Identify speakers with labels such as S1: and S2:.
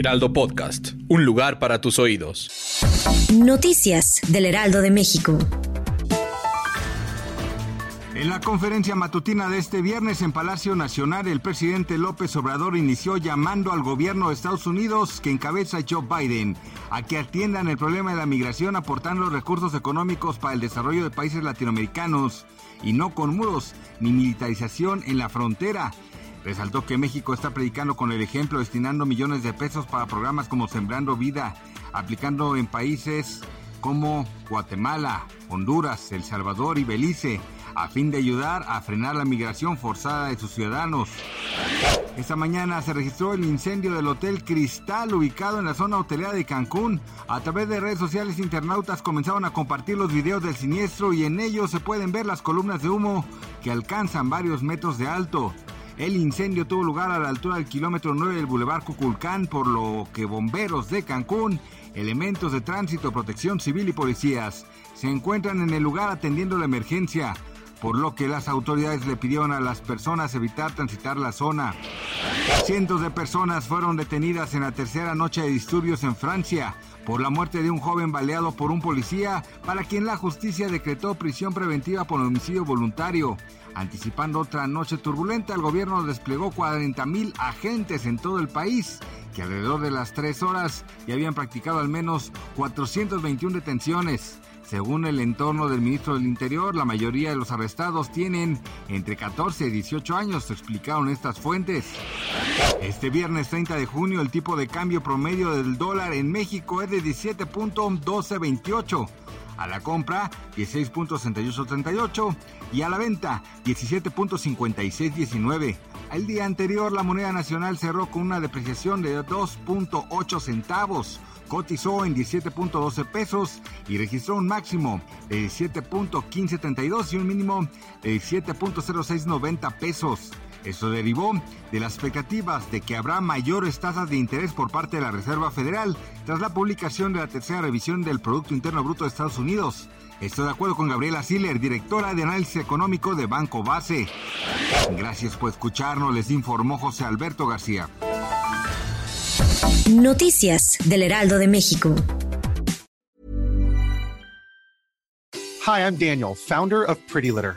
S1: Heraldo Podcast, un lugar para tus oídos.
S2: Noticias del Heraldo de México.
S3: En la conferencia matutina de este viernes en Palacio Nacional, el presidente López Obrador inició llamando al gobierno de Estados Unidos, que encabeza Joe Biden, a que atiendan el problema de la migración aportando recursos económicos para el desarrollo de países latinoamericanos y no con muros ni militarización en la frontera. Resaltó que México está predicando con el ejemplo, destinando millones de pesos para programas como Sembrando Vida, aplicando en países como Guatemala, Honduras, El Salvador y Belice, a fin de ayudar a frenar la migración forzada de sus ciudadanos. Esta mañana se registró el incendio del Hotel Cristal ubicado en la zona hotelera de Cancún. A través de redes sociales internautas comenzaron a compartir los videos del siniestro y en ellos se pueden ver las columnas de humo que alcanzan varios metros de alto. El incendio tuvo lugar a la altura del kilómetro 9 del Boulevard Cuculcán, por lo que bomberos de Cancún, elementos de tránsito, protección civil y policías se encuentran en el lugar atendiendo la emergencia por lo que las autoridades le pidieron a las personas evitar transitar la zona. Cientos de personas fueron detenidas en la tercera noche de disturbios en Francia por la muerte de un joven baleado por un policía para quien la justicia decretó prisión preventiva por homicidio voluntario. Anticipando otra noche turbulenta, el gobierno desplegó 40.000 agentes en todo el país, que alrededor de las tres horas ya habían practicado al menos 421 detenciones. Según el entorno del ministro del Interior, la mayoría de los arrestados tienen entre 14 y 18 años, explicaron estas fuentes. Este viernes 30 de junio el tipo de cambio promedio del dólar en México es de 17.1228. A la compra 16.6838 y a la venta 17.5619. El día anterior la moneda nacional cerró con una depreciación de 2.8 centavos cotizó en 17.12 pesos y registró un máximo de 17.1572 y un mínimo de 17.0690 pesos. Esto derivó de las expectativas de que habrá mayores tasas de interés por parte de la Reserva Federal tras la publicación de la tercera revisión del Producto Interno Bruto de Estados Unidos. Estoy de acuerdo con Gabriela Siller, directora de análisis económico de Banco Base. Gracias por escucharnos, les informó José Alberto García.
S2: Noticias del Heraldo de México.
S4: Hi, I'm Daniel, founder of Pretty Litter.